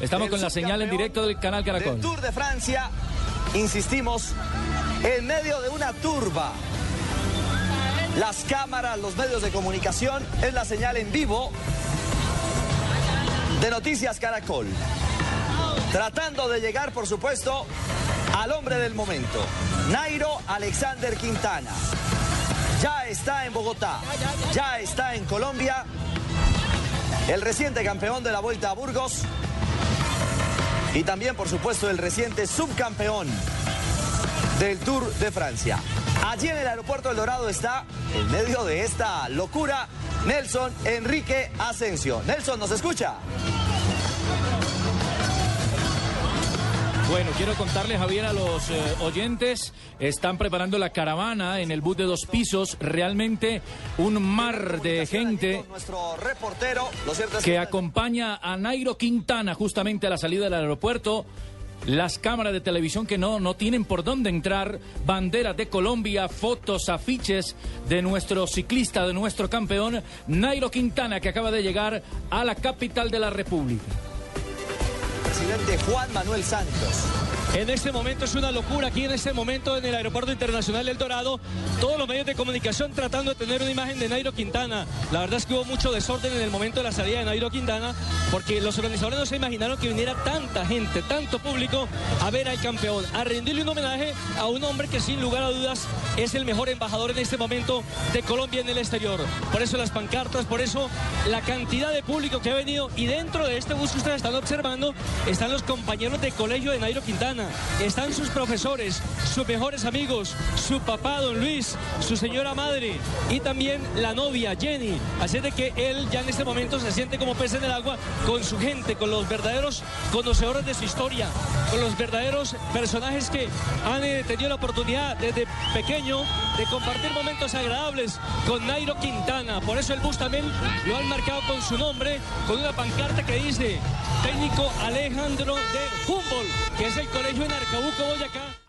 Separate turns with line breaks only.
Estamos con la señal en directo del canal Caracol.
Del Tour de Francia, insistimos, en medio de una turba. Las cámaras, los medios de comunicación, es la señal en vivo de Noticias Caracol. Tratando de llegar, por supuesto, al hombre del momento, Nairo Alexander Quintana. Ya está en Bogotá, ya está en Colombia, el reciente campeón de la Vuelta a Burgos y también, por supuesto, el reciente subcampeón del Tour de Francia. Allí en el aeropuerto del Dorado está, en medio de esta locura, Nelson Enrique Asensio. Nelson, ¿nos escucha?
Bueno, quiero contarle, Javier, a los eh, oyentes, están preparando la caravana en el bus de dos pisos, realmente un mar de gente que acompaña a Nairo Quintana justamente a la salida del aeropuerto. Las cámaras de televisión que no, no tienen por dónde entrar, banderas de Colombia, fotos, afiches de nuestro ciclista, de nuestro campeón, Nairo Quintana, que acaba de llegar a la capital de la República.
Presidente Juan Manuel Santos.
En este momento es una locura aquí en este momento en el Aeropuerto Internacional El Dorado. Todos los medios de comunicación tratando de tener una imagen de Nairo Quintana. La verdad es que hubo mucho desorden en el momento de la salida de Nairo Quintana porque los organizadores no se imaginaron que viniera tanta gente, tanto público a ver al campeón, a rendirle un homenaje a un hombre que sin lugar a dudas es el mejor embajador en este momento de Colombia en el exterior. Por eso las pancartas, por eso la cantidad de público que ha venido y dentro de este bus que ustedes están observando están los compañeros de colegio de Nairo Quintana, están sus profesores, sus mejores amigos, su papá Don Luis, su señora madre y también la novia Jenny. Así de que él ya en este momento se siente como pez en el agua con su gente, con los verdaderos conocedores de su historia, con los verdaderos personajes que han eh, tenido la oportunidad desde pequeño de compartir momentos agradables con Nairo Quintana. Por eso el bus también lo han marcado con su nombre, con una pancarta que dice técnico Alejandro de Humboldt, que es el colegio en Arcabuco, Boyacá.